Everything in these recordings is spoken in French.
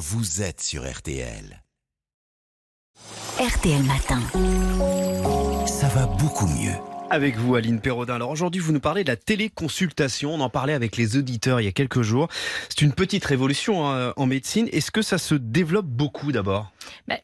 vous êtes sur RTL. RTL Matin. Ça va beaucoup mieux. Avec vous, Aline Perraudin. Alors aujourd'hui, vous nous parlez de la téléconsultation. On en parlait avec les auditeurs il y a quelques jours. C'est une petite révolution hein, en médecine. Est-ce que ça se développe beaucoup d'abord?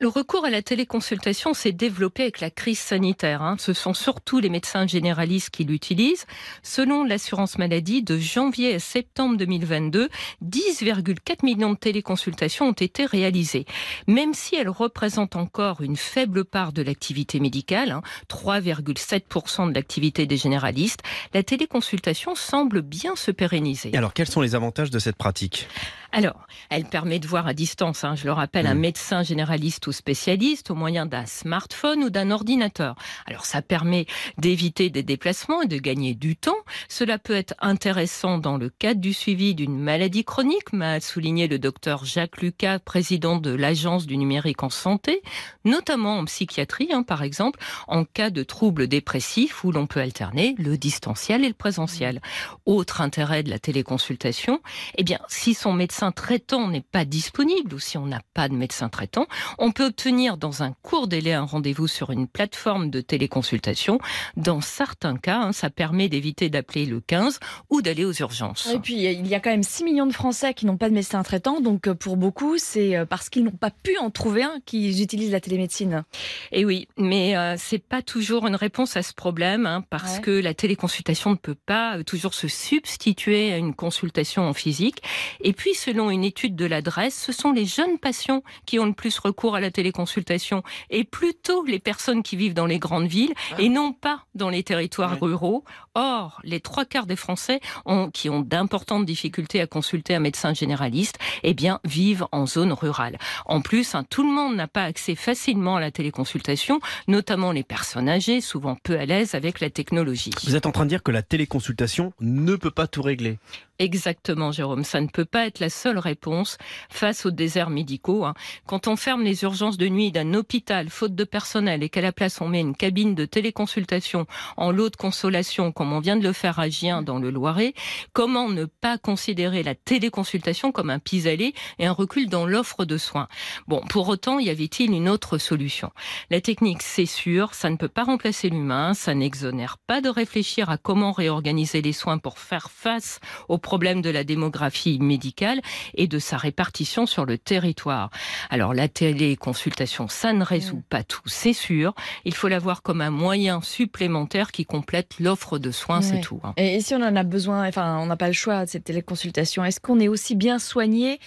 Le recours à la téléconsultation s'est développé avec la crise sanitaire. Hein. Ce sont surtout les médecins généralistes qui l'utilisent. Selon l'assurance maladie, de janvier à septembre 2022, 10,4 millions de téléconsultations ont été réalisées. Même si elles représentent encore une faible part de l'activité médicale, hein, 3,7% de l'activité des généralistes, la téléconsultation semble bien se pérenniser. Et alors, quels sont les avantages de cette pratique? Alors, elle permet de voir à distance, hein, je le rappelle, un Mm. médecin généraliste ou spécialiste au moyen d'un smartphone ou d'un ordinateur. Alors, ça permet d'éviter des déplacements et de gagner du temps. Cela peut être intéressant dans le cadre du suivi d'une maladie chronique, m'a souligné le docteur Jacques Lucas, président de l'Agence du numérique en santé, notamment en psychiatrie, hein, par exemple, en cas de troubles dépressifs où l'on peut alterner le distanciel et le présentiel. Autre intérêt de la téléconsultation, eh bien, si son médecin traitant n'est pas disponible ou si on n'a pas de médecin traitant, peut obtenir dans un court délai un rendez-vous sur une plateforme de téléconsultation. Dans certains cas, hein, ça permet d'éviter d'appeler le 15 ou d'aller aux urgences. Et puis, il y a quand même 6 millions de Français qui n'ont pas de médecin traitant. Donc, euh, pour beaucoup, c'est euh, parce qu'ils n'ont pas pu en trouver un qu'ils utilisent la télémédecine. Et oui, mais euh, c'est pas toujours une réponse à ce problème, hein, parce Ouais. que la téléconsultation ne peut pas euh, toujours se substituer à une consultation en physique. Et puis, selon une étude de l'adresse, ce sont les jeunes patients qui ont le plus recours à la téléconsultation, et plutôt les personnes qui vivent dans les grandes villes, et non pas dans les territoires Ouais. ruraux. Or, les trois quarts des Français ont, qui ont d'importantes difficultés à consulter un médecin généraliste, eh bien, vivent en zone rurale. En plus, hein, tout le monde n'a pas accès facilement à la téléconsultation, notamment les personnes âgées, souvent peu à l'aise avec la technologie. Vous êtes en train de dire que la téléconsultation ne peut pas tout régler. Exactement, Jérôme. Ça ne peut pas être la seule réponse face aux déserts médicaux. hein. Quand on ferme les urgences de nuit d'un hôpital, faute de personnel, et qu'à la place on met une cabine de téléconsultation en lot de consolation, comme on vient de le faire à Gien dans le Loiret, comment ne pas considérer la téléconsultation comme un pis-aller et un recul dans l'offre de soins? Bon, pour autant, y avait-il une autre solution? La technique, c'est sûr, ça ne peut pas remplacer l'humain, ça n'exonère pas de réfléchir à comment réorganiser les soins pour faire face aux problème de la démographie médicale et de sa répartition sur le territoire. Alors la téléconsultation, ça ne résout pas tout, c'est sûr. Il faut la voir comme un moyen supplémentaire qui complète l'offre de soins, c'est tout. hein. Et si on en a besoin, enfin, on n'a pas le choix de cette téléconsultation, est-ce qu'on est aussi bien soigné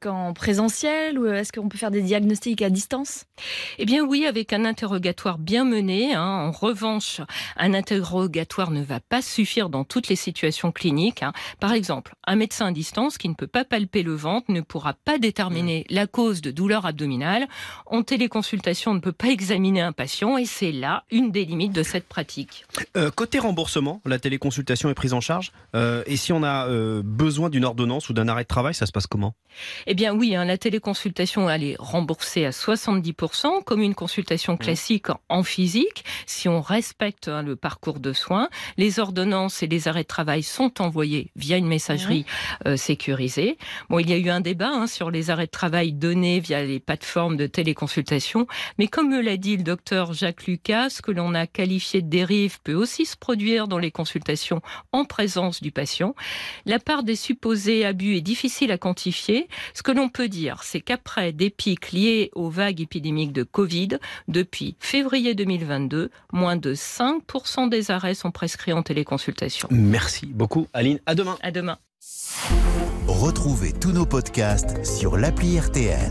qu'en présentiel ou est-ce qu'on peut faire des diagnostics à distance? Eh bien oui, avec un interrogatoire bien mené. hein. En revanche, un interrogatoire ne va pas suffire dans toutes les situations cliniques. hein. Par exemple, un médecin à distance qui ne peut pas palper le ventre ne pourra pas déterminer la cause de douleur abdominale. En téléconsultation, on ne peut pas examiner un patient et c'est là une des limites de cette pratique. Euh, côté remboursement, la téléconsultation est prise en charge. Euh, et si on a euh, besoin d'une ordonnance ou d'un arrêt de travail, ça se passe comment? Eh bien oui, hein, la téléconsultation, elle est remboursée à 70%, comme une consultation classique en physique, si on respecte hein, le parcours de soins. Les ordonnances et les arrêts de travail sont envoyés via une messagerie euh, sécurisée. Bon, il y a eu un débat hein, sur les arrêts de travail donnés via les plateformes de téléconsultation, mais comme me l'a dit le docteur Jacques Lucas, ce que l'on a qualifié de dérive peut aussi se produire dans les consultations en présence du patient. La part des supposés abus est difficile à quantifier. Ce que l'on peut dire, c'est qu'après des pics liés aux vagues épidémiques de Covid, depuis février 2022, moins de 5% des arrêts sont prescrits en téléconsultation. Merci beaucoup, Aline. À demain. À demain. Retrouvez tous nos podcasts sur l'appli RTL.